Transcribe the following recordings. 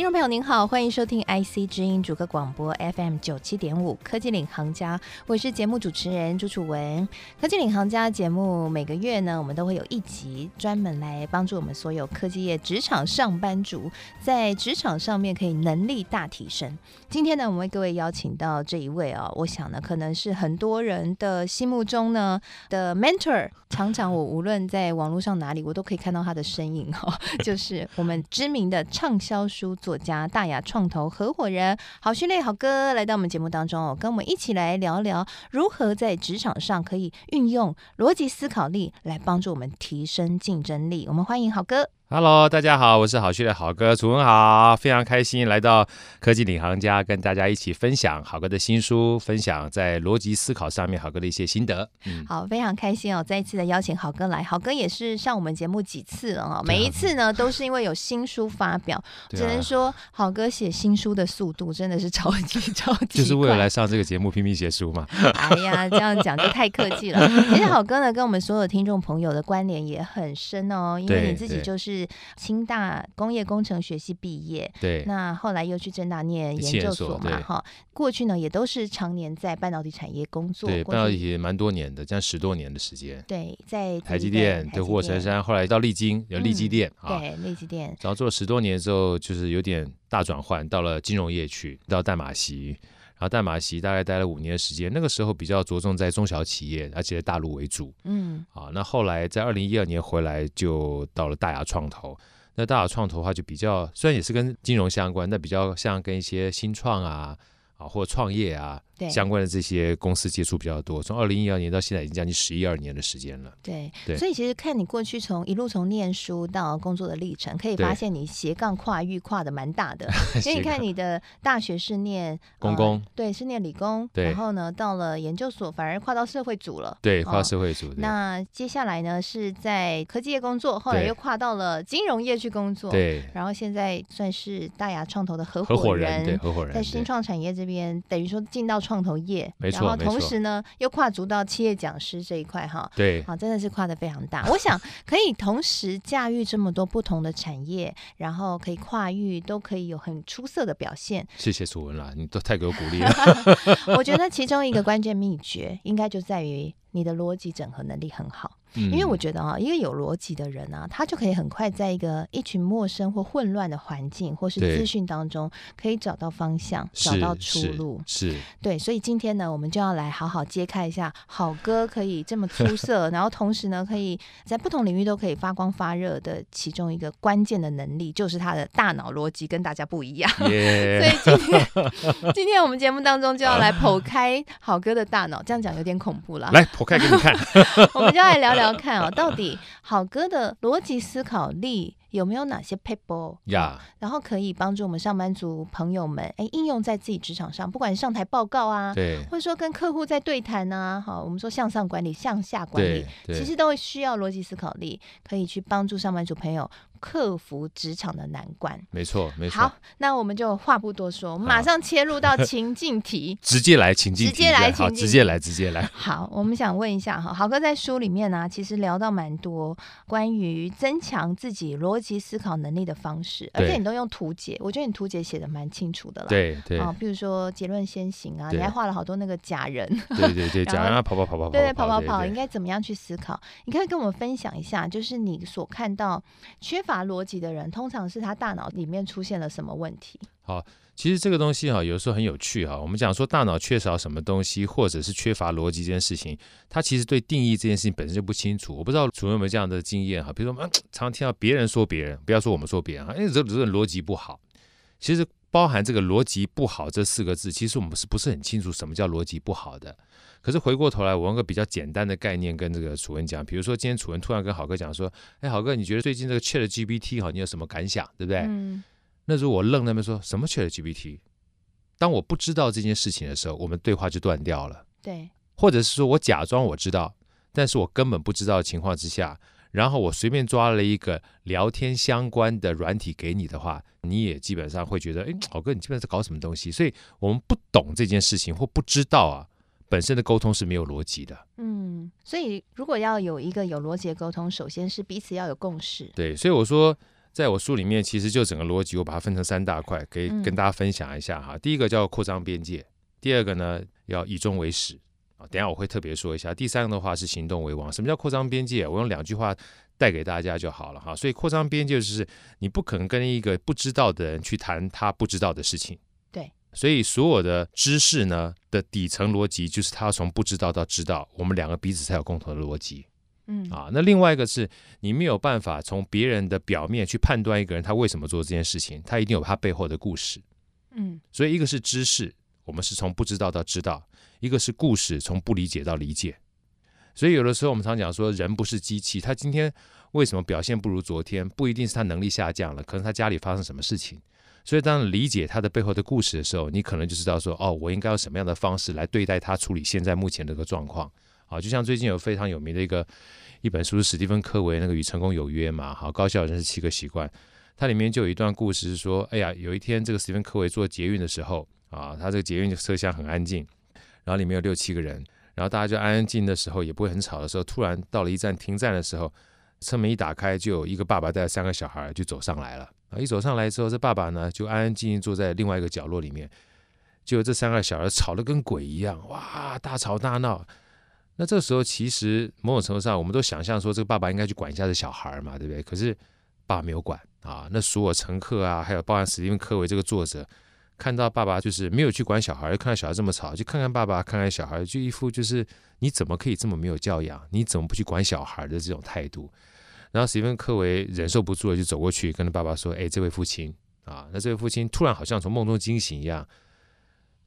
听众朋友您好，欢迎收听 IC 之音主客广播 FM 九七点五科技领航家，我是节目主持人朱楚文。科技领航家节目每个月呢，我们都会有一集专门来帮助我们所有科技业职场上班族在职场上面可以能力大提升。今天呢，我们为各位邀请到这一位啊，我想呢，可能是很多人的心目中呢的 mentor。常常我无论在网络上哪里，我都可以看到他的身影哦，就是我们知名的畅销书作作家、大雅创投合伙人郝旭烈好哥来到我们节目当中哦，跟我们一起来聊聊如何在职场上可以运用逻辑思考力来帮助我们提升竞争力。我们欢迎好哥。Hello，大家好，我是好趣的好哥，楚文好，非常开心来到科技领航家，跟大家一起分享好哥的新书，分享在逻辑思考上面好哥的一些心得。嗯，好，非常开心哦，再一次的邀请好哥来，好哥也是上我们节目几次了啊，每一次呢都是因为有新书发表，只能说好哥写新书的速度真的是超级超级，就是为了来上这个节目拼命写书嘛。哎呀，这样讲就太客气了。其实好哥呢跟我们所有听众朋友的关联也很深哦，因为你自己就是。清大工业工程学系毕业，对，那后来又去政大念研究所嘛，哈，过去呢也都是常年在半导体产业工作，对，半导体也蛮多年的，这样十多年的时间，对，在台积电、对护国山，后来到丽晶，有丽积电，对，丽积电，然后做了十多年之后，就是有点大转换，到了金融业去，到淡马锡。然后淡马锡大概待了五年的时间，那个时候比较着重在中小企业，而且在大陆为主。嗯，啊，那后来在二零一二年回来，就到了大亚创投。那大亚创投的话，就比较虽然也是跟金融相关，但比较像跟一些新创啊，啊或创业啊。相关的这些公司接触比较多，从二零一二年到现在已经将近十一二年的时间了。对，对，所以其实看你过去从一路从念书到工作的历程，可以发现你斜杠跨域跨的蛮大的。所以你看你的大学是念工工，呃，对，是念理工，然后呢到了研究所反而跨到社会组了，对，跨到社会组。哦，那接下来呢是在科技业工作，后来又跨到了金融业去工作，对，然后现在算是大亚创投的合伙人，合伙人，对，合伙人，在新创产业这边等于说进到创投业，没错，然后同时呢又跨足到企业讲师这一块哈，对，好，真的是跨的非常大。我想可以同时驾驭这么多不同的产业，然后可以跨域，都可以有很出色的表现。谢谢楚文啦，你都太给我鼓励了。我觉得其中一个关键秘诀，应该就在于你的逻辑整合能力很好。因为我觉得啊，一个有逻辑的人啊，他就可以很快在一个一群陌生或混乱的环境或是资讯当中，可以找到方向，找到出路。是，对。所以今天呢，我们就要来好好揭开一下，好哥可以这么出 色，然后同时呢，可以在不同领域都可以发光发热的其中一个关键的能力，就是他的大脑逻辑跟大家不一样。所以今天，今天我们节目当中就要来剖开好哥的大脑，这样讲有点恐怖了。来剖开给你看，我们就要来聊聊。要看哦，到底好哥的逻辑思考力有没有哪些 paper 呀？然后可以帮助我们上班族朋友们哎应用在自己职场上，不管上台报告啊，对，或者说跟客户在对谈啊，好，我们说向上管理、向下管理，其实都会需要逻辑思考力，可以去帮助上班族朋友。克服职场的难关，没错，没错。好，那我们就话不多说，我们马上切入到情境题，直接来情境题，直接来情境题，直接来，直接来。好，我们想问一下哈，豪哥在书里面呢、啊，其实聊到蛮多关于增强自己逻辑思考能力的方式，而且你都用图解，我觉得你图解写的蛮清楚的了。对对啊，比如说结论先行啊，你还画了好多那个假人，对对对，假人啊，跑跑跑跑跑，对对跑跑跑，应该怎么样去思考？你可以跟我们分享一下，就是你所看到缺乏乏逻辑的人。通常是他大脑里面出现了什么问题？好，其实这个东西哈，有时候很有趣哈。我们讲说大脑缺少什么东西，或者是缺乏逻辑这件事情，他其实对定义这件事情本身就不清楚。我不知道主任有没有这样的经验哈？比如说，常常听到别人说别人，不要说我们说别人啊，因为这这逻辑不好。其实包含这个逻辑不好这四个字，其实我们是不是很清楚什么叫逻辑不好的？可是回过头来，我用个比较简单的概念跟这个楚文讲，比如说今天楚文突然跟好哥讲说：“哎，好哥，你觉得最近这个 ChatGPT 哈，你有什么感想？对不对？”嗯。那时候我愣那边说什么 ChatGPT？当我不知道这件事情的时候，我们对话就断掉了。对。或者是说我假装我知道，但是我根本不知道的情况之下，然后我随便抓了一个聊天相关的软体给你的话，你也基本上会觉得，哎，好哥，你基本上在搞什么东西？所以我们不懂这件事情或不知道啊，本身的沟通是没有逻辑的。嗯，所以如果要有一个有逻辑的沟通，首先是彼此要有共识。对，所以我说，在我书里面，其实就整个逻辑，我把它分成三大块，可以跟大家分享一下哈。嗯、第一个叫扩张边界，第二个呢要以终为始。等下我会特别说一下，第三个的话是行动为王。什么叫扩张边界？我用两句话带给大家就好了哈。所以扩张边界就是你不可能跟一个不知道的人去谈他不知道的事情。对。所以所有的知识呢的底层逻辑就是他从不知道到知道，我们两个彼此才有共同的逻辑。嗯啊，那另外一个是你没有办法从别人的表面去判断一个人他为什么做这件事情，他一定有他背后的故事。嗯。所以一个是知识，我们是从不知道到知道。一个是故事，从不理解到理解，所以有的时候我们常讲说，人不是机器，他今天为什么表现不如昨天，不一定是他能力下降了，可能他家里发生什么事情。所以当理解他的背后的故事的时候，你可能就知道说，哦，我应该用什么样的方式来对待他，处理现在目前这个状况。好，就像最近有非常有名的一个一本书是史蒂芬·科维那个《与成功有约》嘛，好，高效人士七个习惯，它里面就有一段故事是说，哎呀，有一天这个史蒂芬·科维坐捷运的时候啊，他这个捷运的车厢很安静。然后里面有六七个人，然后大家就安安静静的时候，也不会很吵的时候，突然到了一站停站的时候，车门一打开，就有一个爸爸带着三个小孩就走上来了。啊，一走上来之后，这爸爸呢就安安静静坐在另外一个角落里面，就这三个小孩吵得跟鬼一样，哇，大吵大闹。那这时候其实某种程度上，我们都想象说这个爸爸应该去管一下这小孩嘛，对不对？可是爸爸没有管啊。那所有乘客啊，还有包含史蒂芬·科维这个作者。看到爸爸就是没有去管小孩，看到小孩这么吵，就看看爸爸，看看小孩，就一副就是你怎么可以这么没有教养？你怎么不去管小孩的这种态度？然后史蒂芬·科维忍受不住了，就走过去跟他爸爸说：“哎，这位父亲啊，那这位父亲突然好像从梦中惊醒一样，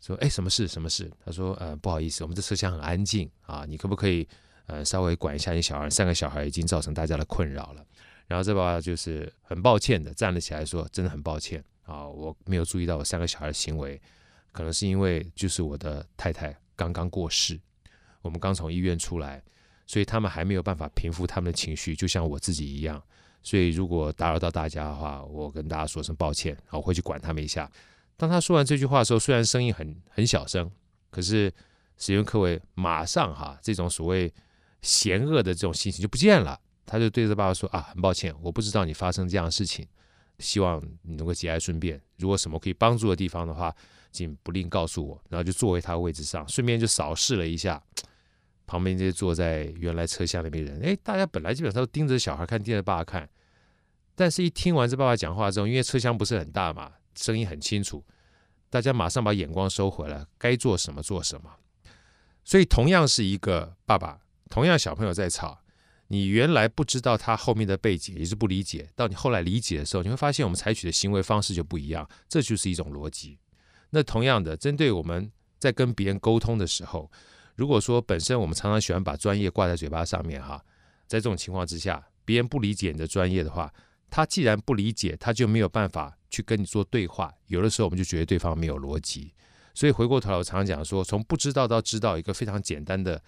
说：哎，什么事？什么事？他说：呃，不好意思，我们这车厢很安静啊，你可不可以呃稍微管一下你小孩？三个小孩已经造成大家的困扰了。然后这爸爸就是很抱歉的站了起来说：真的很抱歉。”啊，我没有注意到我三个小孩的行为，可能是因为就是我的太太刚刚过世，我们刚从医院出来，所以他们还没有办法平复他们的情绪，就像我自己一样。所以如果打扰到大家的话，我跟大家说声抱歉，我会去管他们一下。当他说完这句话的时候，虽然声音很很小声，可是史蒂芬·科维马上哈这种所谓嫌恶的这种心情就不见了，他就对着爸爸说啊，很抱歉，我不知道你发生这样的事情。希望你能够节哀顺变。如果什么可以帮助的地方的话，请不吝告诉我。然后就坐回他位置上，顺便就扫视了一下 旁边这些坐在原来车厢里面的人。哎，大家本来基本上都盯着小孩看，盯着爸爸看。但是，一听完这爸爸讲话之后，因为车厢不是很大嘛，声音很清楚，大家马上把眼光收回来，该做什么做什么。所以，同样是一个爸爸，同样小朋友在吵。你原来不知道他后面的背景，也是不理解。到你后来理解的时候，你会发现我们采取的行为方式就不一样。这就是一种逻辑。那同样的，针对我们在跟别人沟通的时候，如果说本身我们常常喜欢把专业挂在嘴巴上面哈，在这种情况之下，别人不理解你的专业的话，他既然不理解，他就没有办法去跟你做对话。有的时候我们就觉得对方没有逻辑。所以回过头来，我常常讲说，从不知道到知道，一个非常简单的。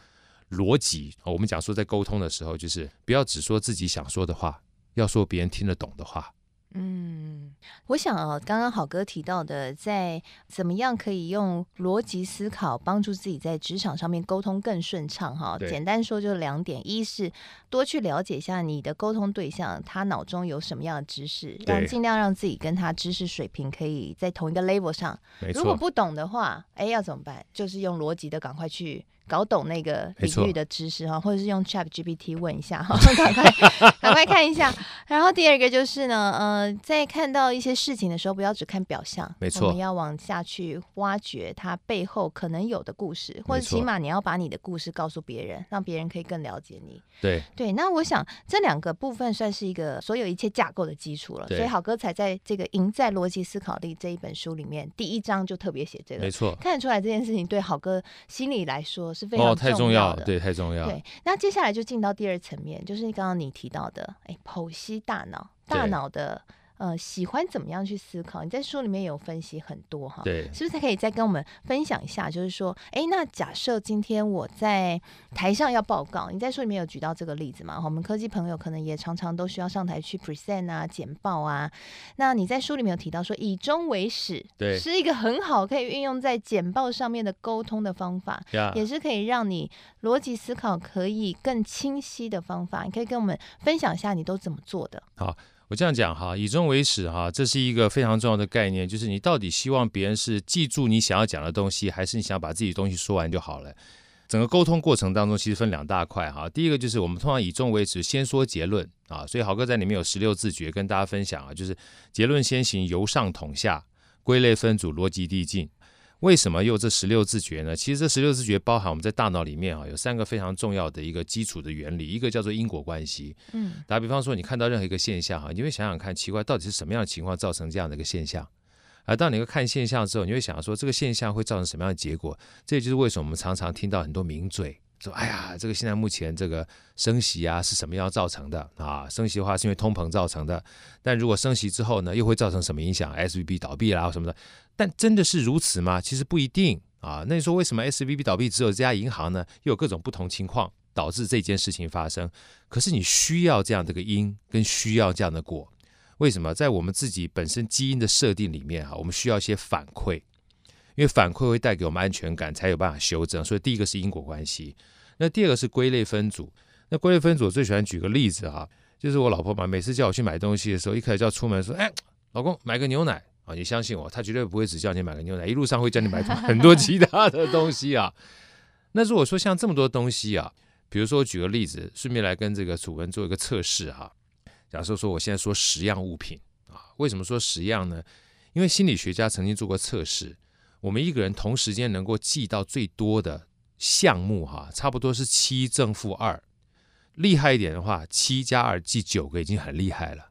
逻辑，我们讲说在沟通的时候，就是不要只说自己想说的话，要说别人听得懂的话。嗯，我想啊，刚刚好哥提到的，在怎么样可以用逻辑思考帮助自己在职场上面沟通更顺畅哈。简单说就是两点：一是多去了解一下你的沟通对象，他脑中有什么样的知识，让尽量让自己跟他知识水平可以在同一个 level 上。如果不懂的话，哎，要怎么办？就是用逻辑的赶快去。搞懂那个领域的知识哈，或者是用 Chat GPT 问一下哈，赶快赶快看一下。然后第二个就是呢，呃，在看到一些事情的时候，不要只看表象，没错，我们要往下去挖掘它背后可能有的故事，或者起码你要把你的故事告诉别人，让别人可以更了解你。对对，那我想这两个部分算是一个所有一切架构的基础了。所以好哥才在这个《赢在逻辑思考力》这一本书里面，第一章就特别写这个，没错，看得出来这件事情对好哥心里来说。是非常重要的，哦，太重要，对，太重要。对，那接下来就进到第二层面，就是刚刚你提到的，哎，剖析大脑，大脑的呃，喜欢怎么样去思考？你在书里面有分析很多哈，对，是不是可以再跟我们分享一下？就是说，哎，那假设今天我在台上要报告，你在书里面有举到这个例子嘛？我们科技朋友可能也常常都需要上台去 present 啊、简报啊。那你在书里面有提到说，以终为始，对，是一个很好可以运用在简报上面的沟通的方法，yeah. 也是可以让你逻辑思考可以更清晰的方法。你可以跟我们分享一下你都怎么做的？好。我这样讲哈，以终为始哈，这是一个非常重要的概念，就是你到底希望别人是记住你想要讲的东西，还是你想把自己的东西说完就好了？整个沟通过程当中，其实分两大块哈。第一个就是我们通常以终为始，先说结论啊，所以豪哥在里面有十六字诀跟大家分享啊，就是结论先行，由上统下，归类分组，逻辑递进。为什么又这十六字诀呢？其实这十六字诀包含我们在大脑里面啊，有三个非常重要的一个基础的原理，一个叫做因果关系。嗯，打比方说，你看到任何一个现象哈，你会想想看，奇怪，到底是什么样的情况造成这样的一个现象？而当你会看现象之后，你会想说，这个现象会造成什么样的结果？这也就是为什么我们常常听到很多名嘴说：“哎呀，这个现在目前这个升息啊，是什么样造成的啊？升息的话是因为通膨造成的，但如果升息之后呢，又会造成什么影响？SVB 倒闭啦什么的。”但真的是如此吗？其实不一定啊。那你说为什么 SVB 倒闭只有这家银行呢？又有各种不同情况导致这件事情发生。可是你需要这样的个因，跟需要这样的果。为什么？在我们自己本身基因的设定里面哈，我们需要一些反馈，因为反馈会带给我们安全感，才有办法修正。所以第一个是因果关系，那第二个是归类分组。那归类分组我最喜欢举个例子哈，就是我老婆嘛，每次叫我去买东西的时候，一开始就要出门说：“哎，老公买个牛奶。”啊，你相信我，她绝对不会只叫你买个牛奶，一路上会叫你买 很多其他的东西啊。那如果说像这么多东西啊，比如说举个例子，顺便来跟这个楚文做一个测试哈。假设说我现在说十样物品啊，为什么说十样呢？因为心理学家曾经做过测试，我们一个人同时间能够记到最多的项目哈，差不多是七正负二。厉害一点的话，七加二记九个已经很厉害了。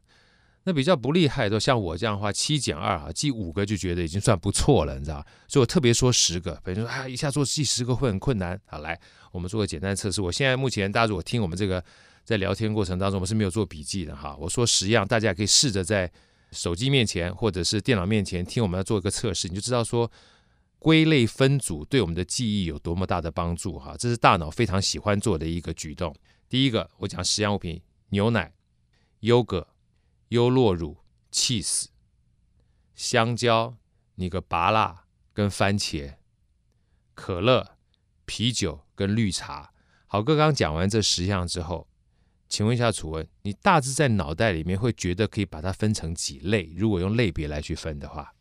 那比较不厉害的，像我这样的话，七减二啊，记五个就觉得已经算不错了，你知道？所以我特别说十个，比如说啊，一下做记十个会很困难。好，来，我们做个简单测试。我现在目前大家如果听我们这个在聊天过程当中，我们是没有做笔记的哈。我说十样，大家可以试着在手机面前或者是电脑面前听我们要做一个测试，你就知道说归类分组对我们的记忆有多么大的帮助哈。这是大脑非常喜欢做的一个举动。第一个，我讲十样物品：牛奶、优格。优酪乳、cheese、香蕉、你个芭辣跟番茄、可乐、啤酒跟绿茶。好哥刚讲完这十样之后，请问一下楚文，你大致在脑袋里面会觉得可以把它分成几类？如果用类别来去分的话，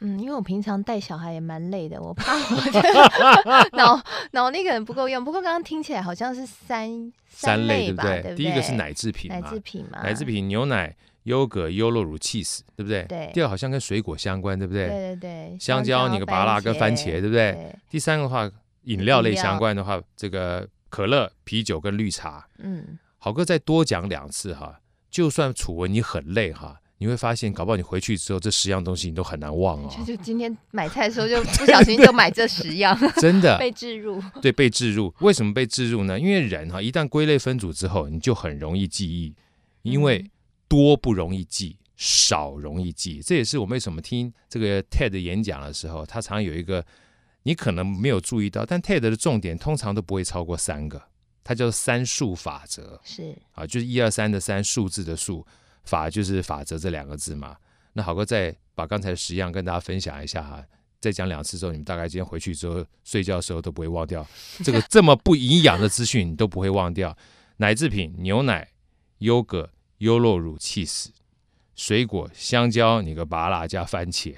嗯，因为我平常带小孩也蛮累的，我 怕我 脑脑力可能不够用。不过刚刚听起来好像是三三类，吧对不对？对不对？第一个是奶制品，奶制品嘛，奶制品牛奶。优格、优酪乳、cheese，对不对？对。第二好像跟水果相关，对不对？对对对。香蕉、你个芭乐跟番茄，对不对？对。第三个的话，饮料类相关的话，这个可乐、啤酒跟绿茶。嗯。好哥再多讲两次哈，就算楚文你很累哈，你会发现，搞不好你回去之后，这十样东西你都很难忘哦。就就今天买菜的时候就 不小心就买这十样，真的 被置入。对，被置入。为什么被置入呢？因为人哈，一旦归类分组之后，你就很容易记忆，因为。嗯多不容易记，少容易记，这也是我们为什么听这个 TED 演讲的时候，他常有一个你可能没有注意到，但 TED 的重点通常都不会超过三个，它叫三数法则，是啊，就是一二三的三数字的数，法就是法则这两个字嘛。那好哥再把刚才的十样跟大家分享一下哈，再讲两次之后，你们大概今天回去之后睡觉的时候都不会忘掉这个这么不营养的资讯，你都不会忘掉。奶制品，牛奶、优格。优酪乳、cheese、水果、香蕉，你个芭辣加番茄。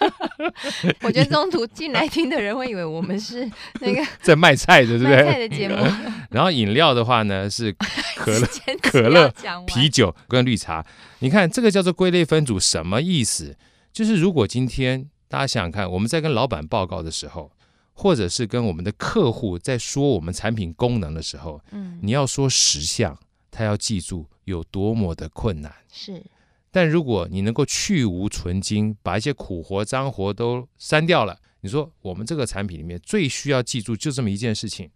我觉得中途进来听的人会以为我们是那个 在卖菜的，对不对？卖菜的节目。然后饮料的话呢，是可乐、可乐、啤酒跟绿茶。你看这个叫做归类分组，什么意思？就是如果今天大家想想看，我们在跟老板报告的时候，或者是跟我们的客户在说我们产品功能的时候，嗯，你要说十项。他要记住有多么的困难，是。但如果你能够去芜存菁，把一些苦活脏活都删掉了，你说我们这个产品里面最需要记住就这么一件事情，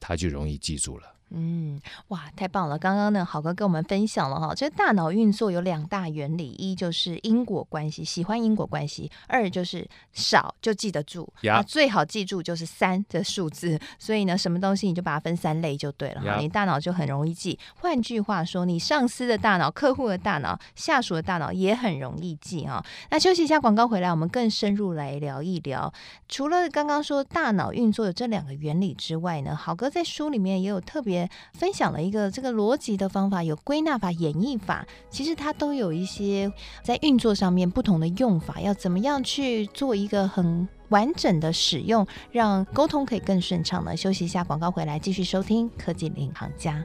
他就容易记住了。嗯，哇，太棒了！刚刚呢，好哥跟我们分享了哈，这个大脑运作有两大原理，一就是因果关系，喜欢因果关系；二就是少就记得住.啊，最好记住就是三的数字。所以呢，什么东西你就把它分三类就对了.你大脑就很容易记。换句话说，你上司的大脑、客户的大脑、下属的大脑也很容易记哈。那休息一下，广告回来，我们更深入来聊一聊。除了刚刚说大脑运作的这两个原理之外呢，好哥在书里面也有特别。分享了一个这个逻辑的方法，有归纳法、演绎法，其实它都有一些在运作上面不同的用法，要怎么样去做一个很完整的使用，让沟通可以更顺畅呢？休息一下，广告回来继续收听科技领航家。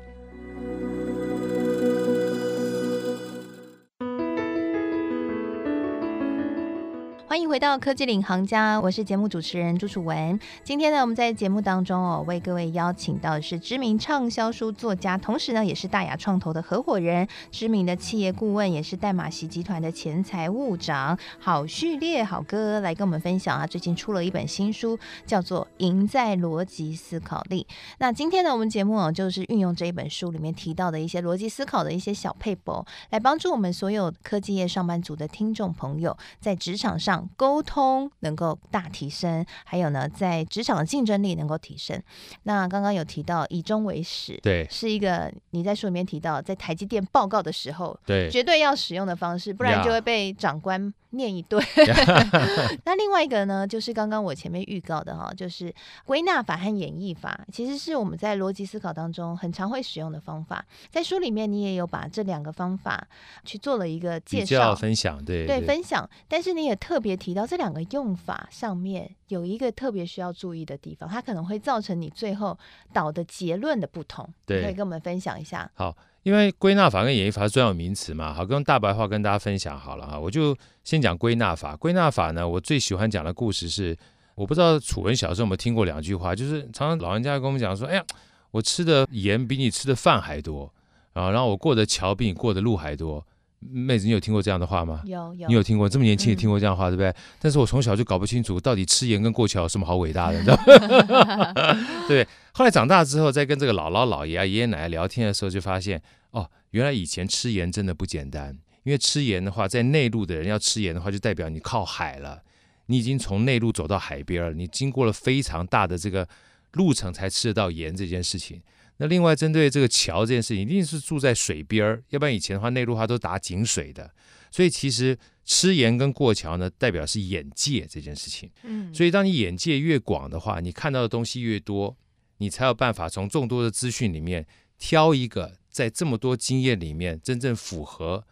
欢迎回到科技领航家，我是节目主持人朱楚文。今天呢，我们在节目当中哦，为各位邀请到的是知名畅销书作家，同时呢，也是大雅创投的合伙人，知名的企业顾问，也是戴玛锡集团的前财务长好序列，好哥来跟我们分享啊，最近出了一本新书，叫做《赢在逻辑思考力》。那今天呢，我们节目哦，就是运用这一本书里面提到的一些逻辑思考的一些小撇步，来帮助我们所有科技业上班族的听众朋友，在职场上。沟通能够大提升，还有呢，在职场的竞争力能够提升。那刚刚有提到以终为始，对，是一个你在书里面提到，在台积电报告的时候，对，绝对要使用的方式，不然就会被长官念一顿。那另外一个呢，就是刚刚我前面预告的哈，就是归纳法和演绎法，其实是我们在逻辑思考当中很常会使用的方法。在书里面，你也有把这两个方法去做了一个介绍分享，对对，对分享。但是你也特别提到这两个用法上面有一个特别需要注意的地方，它可能会造成你最后导的结论的不同。对，可以跟我们分享一下。好。因为归纳法跟演绎法是专有名词嘛，好，用大白话跟大家分享好了哈。我就先讲归纳法。归纳法呢，我最喜欢讲的故事是，我不知道楚文小时候有没有听过两句话，就是常常老人家跟我们讲说，哎呀，我吃的盐比你吃的饭还多啊，然后我过的桥比你过的路还多。妹子，你有听过这样的话吗？有有，你有听过？这么年轻也听过这样的话，嗯、对不对？但是我从小就搞不清楚，到底吃盐跟过桥有什么好伟大的，你知道吗？对。后来长大之后，在跟这个姥姥姥爷啊、爷爷奶奶聊天的时候，就发现哦，原来以前吃盐真的不简单。因为吃盐的话，在内陆的人要吃盐的话，就代表你靠海了，你已经从内陆走到海边了，你经过了非常大的这个路程才吃得到盐这件事情。那另外针对这个桥这件事情，一定是住在水边儿，要不然以前的话内陆它都打井水的，所以其实吃盐跟过桥呢，代表是眼界这件事情。嗯，所以当你眼界越广的话，你看到的东西越多，你才有办法从众多的资讯里面挑一个在这么多经验里面真正符合、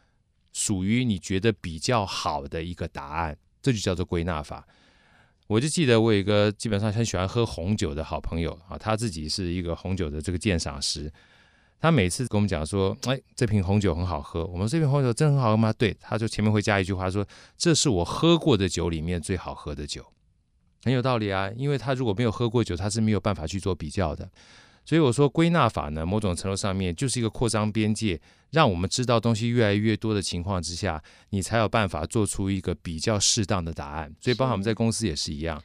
属于你觉得比较好的一个答案，这就叫做归纳法。我就记得我有一个基本上很喜欢喝红酒的好朋友啊，他自己是一个红酒的这个鉴赏师。他每次跟我们讲说，哎，这瓶红酒很好喝。我们这瓶红酒真的很好喝吗？对，他就前面会加一句话说，这是我喝过的酒里面最好喝的酒，很有道理啊。因为他如果没有喝过酒，他是没有办法去做比较的。所以我说归纳法呢，某种程度上面就是一个扩张边界，让我们知道东西越来越多的情况之下，你才有办法做出一个比较适当的答案。所以，包括我们在公司也是一样。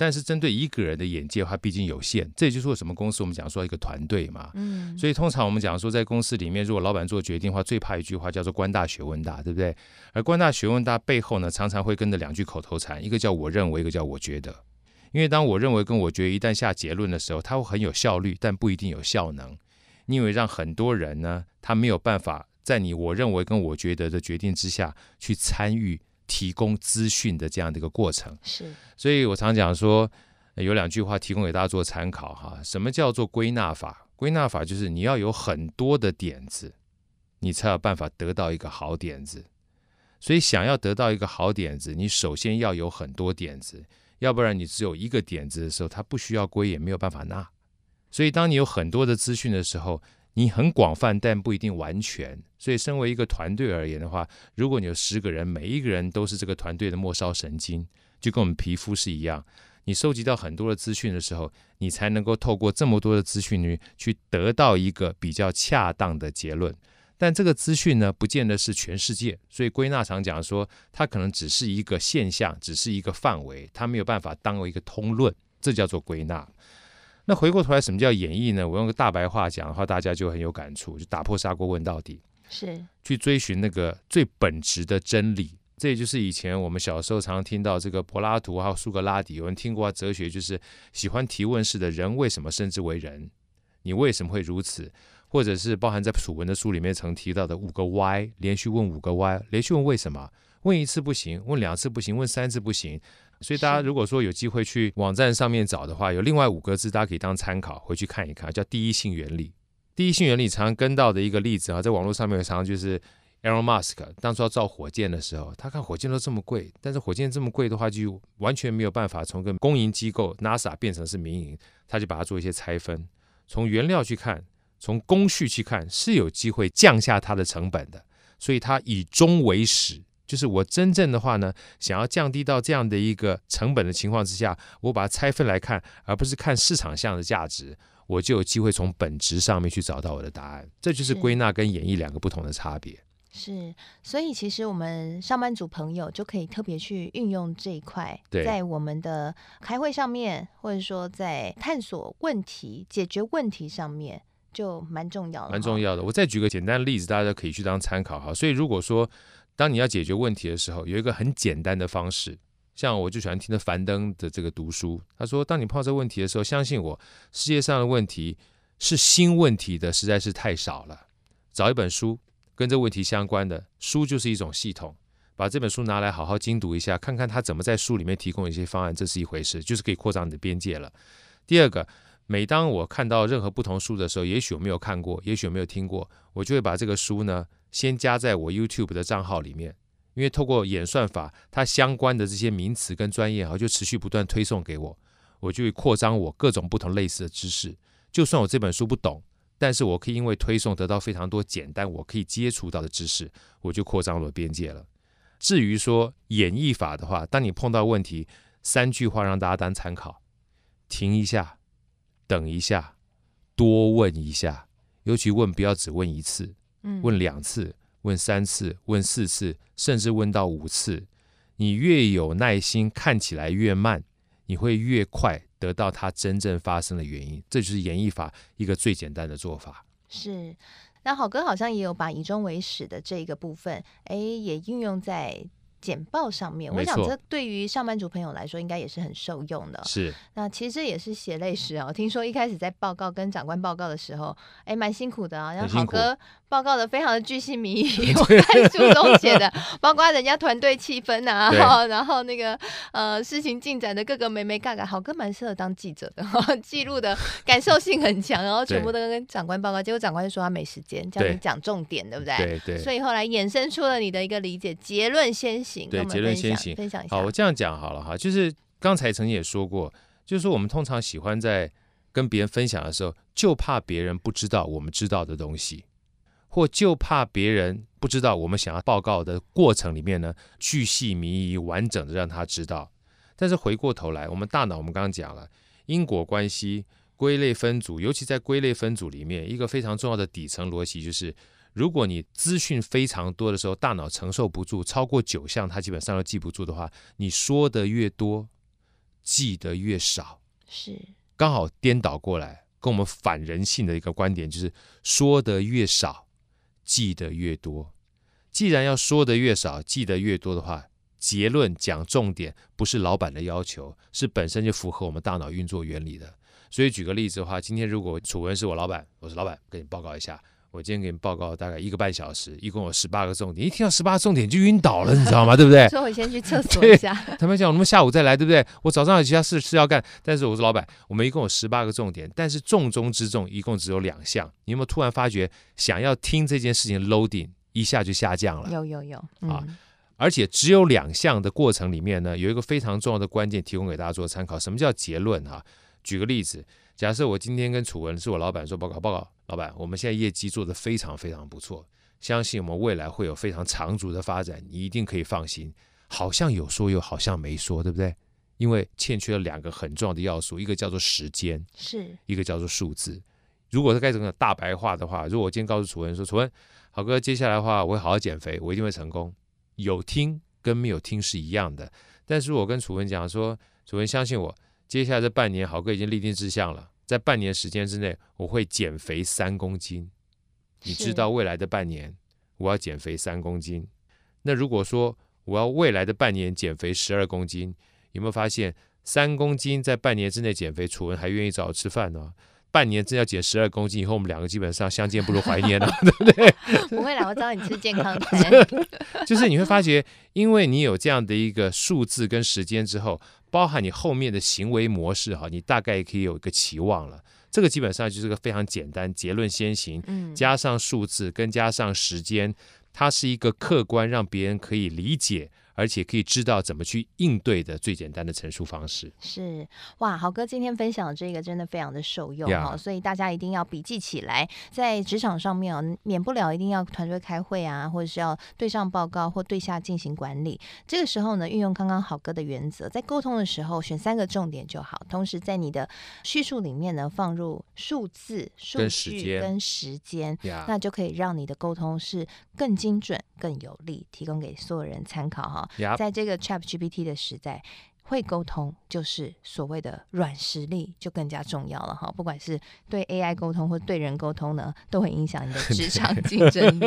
但是，针对一个人的眼界的话，毕竟有限。这也就是为什么公司我们讲说一个团队嘛。嗯。所以，通常我们讲说，在公司里面，如果老板做决定的话，最怕一句话叫做“官大学问大”，对不对？而“官大学问大”背后呢，常常会跟着两句口头禅，一个叫我认为，一个叫我觉得。因为当我认为跟我觉得一旦下结论的时候，它会很有效率，但不一定有效能。因为让很多人呢，他没有办法在你我认为跟我觉得的决定之下去参与提供资讯的这样的一个过程。是，所以我常讲说，有两句话提供给大家做参考哈。什么叫做归纳法？归纳法就是你要有很多的点子，你才有办法得到一个好点子。所以想要得到一个好点子，你首先要有很多点子。要不然你只有一个点子的时候，它不需要归也没有办法纳。所以当你有很多的资讯的时候，你很广泛，但不一定完全。所以身为一个团队而言的话，如果你有十个人，每一个人都是这个团队的末梢神经，就跟我们皮肤是一样。你收集到很多的资讯的时候，你才能够透过这么多的资讯去去得到一个比较恰当的结论。但这个资讯呢，不见得是全世界，所以归纳常讲说，它可能只是一个现象，只是一个范围，它没有办法当为一个通论，这叫做归纳。那回过头来，什么叫演绎呢？我用个大白话讲的话，大家就很有感触，就打破砂锅问到底，是去追寻那个最本质的真理。这也就是以前我们小时候常常听到这个柏拉图还有苏格拉底，有人听过哲学，就是喜欢提问式的人为什么称之为人？你为什么会如此？或者是包含在楚文的书里面曾提到的五个 Y，连续问五个 Y，连续问为什么？问一次不行，问两次不行，问三次不行。所以大家如果说有机会去网站上面找的话，有另外五个字，大家可以当参考回去看一看，叫第一性原理。第一性原理常常跟到的一个例子啊，在网络上面常常就是。Elon Musk 当初要造火箭的时候，他看火箭都这么贵，但是火箭这么贵的话，就完全没有办法从个公营机构 NASA 变成是民营，他就把它做一些拆分，从原料去看，从工序去看，是有机会降下它的成本的。所以它以终为始，就是我真正的话呢，想要降低到这样的一个成本的情况之下，我把它拆分来看，而不是看市场上的价值，我就有机会从本质上面去找到我的答案。这就是归纳跟演绎两个不同的差别。是，所以其实我们上班族朋友就可以特别去运用这一块，在我们的开会上面，或者说在探索问题、解决问题上面，就蛮重要的。蛮重要的。我再举个简单的例子，大家可以去当参考哈。所以如果说当你要解决问题的时候，有一个很简单的方式，像我就喜欢听的樊登的这个读书，他说：当你碰到这个问题的时候，相信我，世界上的问题是新问题的实在是太少了，找一本书。跟这问题相关的书就是一种系统，把这本书拿来好好精读一下，看看他怎么在书里面提供一些方案，这是一回事，就是可以扩张你的边界了。第二个，每当我看到任何不同书的时候，也许我没有看过，也许我没有听过，我就会把这个书呢先加在我 YouTube 的账号里面，因为透过演算法，它相关的这些名词跟专业啊，就持续不断推送给我，我就会扩张我各种不同类似的知识，就算我这本书不懂。但是我可以因为推送得到非常多简单我可以接触到的知识，我就扩张了边界了。至于说演绎法的话，当你碰到问题，三句话让大家当参考：停一下，等一下，多问一下。尤其问不要只问一次，问两次，问三次，问四次，甚至问到五次。你越有耐心，看起来越慢，你会越快。得到它真正发生的原因，这就是演绎法一个最简单的做法。是，那好哥好像也有把以终为始的这个部分，哎，也运用在。简报上面，我想这对于上班族朋友来说，应该也是很受用的。是，那其实这也是血泪史啊。听说一开始在报告跟长官报告的时候，哎，蛮辛苦的啊。然后好哥报告的非常的巨细靡遗，我在书中写的，包括人家团队气氛啊，然后那个呃事情进展的各个眉眉嘎嘎，好哥蛮适合当记者的，记录的感受性很强，然后全部都跟长官报告，结果长官就说他没时间，叫你讲重点，对不对？对对。所以后来衍生出了你的一个理解，结论先行。对，结论先行。分享一下好，我这样讲好了哈，就是刚才曾经也说过，就是说我们通常喜欢在跟别人分享的时候，就怕别人不知道我们知道的东西，或就怕别人不知道我们想要报告的过程里面呢，巨细靡遗、完整的让他知道。但是回过头来，我们大脑我们刚刚讲了因果关系、归类分组，尤其在归类分组里面，一个非常重要的底层逻辑就是。如果你资讯非常多的时候，大脑承受不住，超过九项，它基本上都记不住的话，你说的越多，记得越少。是刚好颠倒过来，跟我们反人性的一个观点就是，说的越少，记得越多。既然要说的越少，记得越多的话，结论讲重点不是老板的要求，是本身就符合我们大脑运作原理的。所以举个例子的话，今天如果楚文是我老板，我是老板，跟你报告一下。我今天给你报告大概一个半小时，一共有十八个重点。一听到十八个重点就晕倒了，你知道吗？对不对？所以我先去厕所一下。他们讲我们下午再来，对不对？我早上有其他事事要干，但是我说老板，我们一共有十八个重点，但是重中之重一共只有两项。你有没有突然发觉，想要听这件事情 loading 一下就下降了？有有有、嗯、啊！而且只有两项的过程里面呢，有一个非常重要的关键，提供给大家做参考。什么叫结论？啊？举个例子。假设我今天跟楚文是我老板说报告报告，老板，我们现在业绩做得非常非常不错，相信我们未来会有非常长足的发展，你一定可以放心。好像有说又好像没说，对不对？因为欠缺了两个很重要的要素，一个叫做时间，是一个叫做数字。如果是该怎么大白话的话，如果我今天告诉楚文说，楚文，好哥，接下来的话我会好好减肥，我一定会成功。有听跟没有听是一样的，但是我跟楚文讲说，楚文相信我。接下来这半年，好哥已经立定志向了，在半年时间之内，我会减肥三公斤。你知道未来的半年我要减肥三公斤。那如果说我要未来的半年减肥十二公斤，有没有发现三公斤在半年之内减肥，楚文还愿意找我吃饭呢？半年真要减十二公斤以后，我们两个基本上相见不如怀念了，对不对？不会啦，我找你吃健康餐。就是你会发觉，因为你有这样的一个数字跟时间之后，包含你后面的行为模式哈，你大概也可以有一个期望了。这个基本上就是个非常简单，结论先行，加上数字跟加上时间，它是一个客观让别人可以理解。而且可以知道怎么去应对的最简单的陈述方式是哇，豪哥今天分享的这个真的非常的受用哈，Yeah. 所以大家一定要笔记起来，在职场上面啊，免不了一定要团队开会啊，或者是要对上报告或对下进行管理。这个时候呢，运用刚刚豪哥的原则，在沟通的时候选三个重点就好，同时在你的叙述里面呢放入数字、数据跟时间，Yeah. 那就可以让你的沟通是更精准、更有力，提供给所有人参考哈。在这个 ChatGPT 的时代，会沟通就是所谓的软实力，就更加重要了哈。不管是对 AI 沟通或对人沟通呢，都会影响你的职场 竞争力。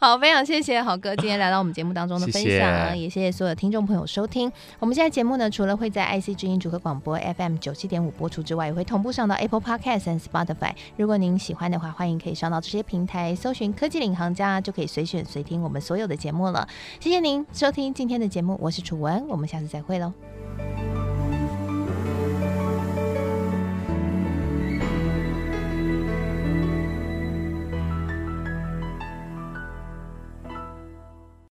好，非常谢谢好哥今天来到我们节目当中的分享，谢谢也谢谢所有听众朋友收听。我们现在节目呢，除了会在 IC 之音主客广播 FM 九七点五播出之外，也会同步上到 Apple Podcast 和 Spotify。如果您喜欢的话，欢迎可以上到这些平台搜寻“科技领航家”，就可以随选随听我们所有的节目了。谢谢您收听今天的节目，我是楚文，我们下次再会喽。Bye.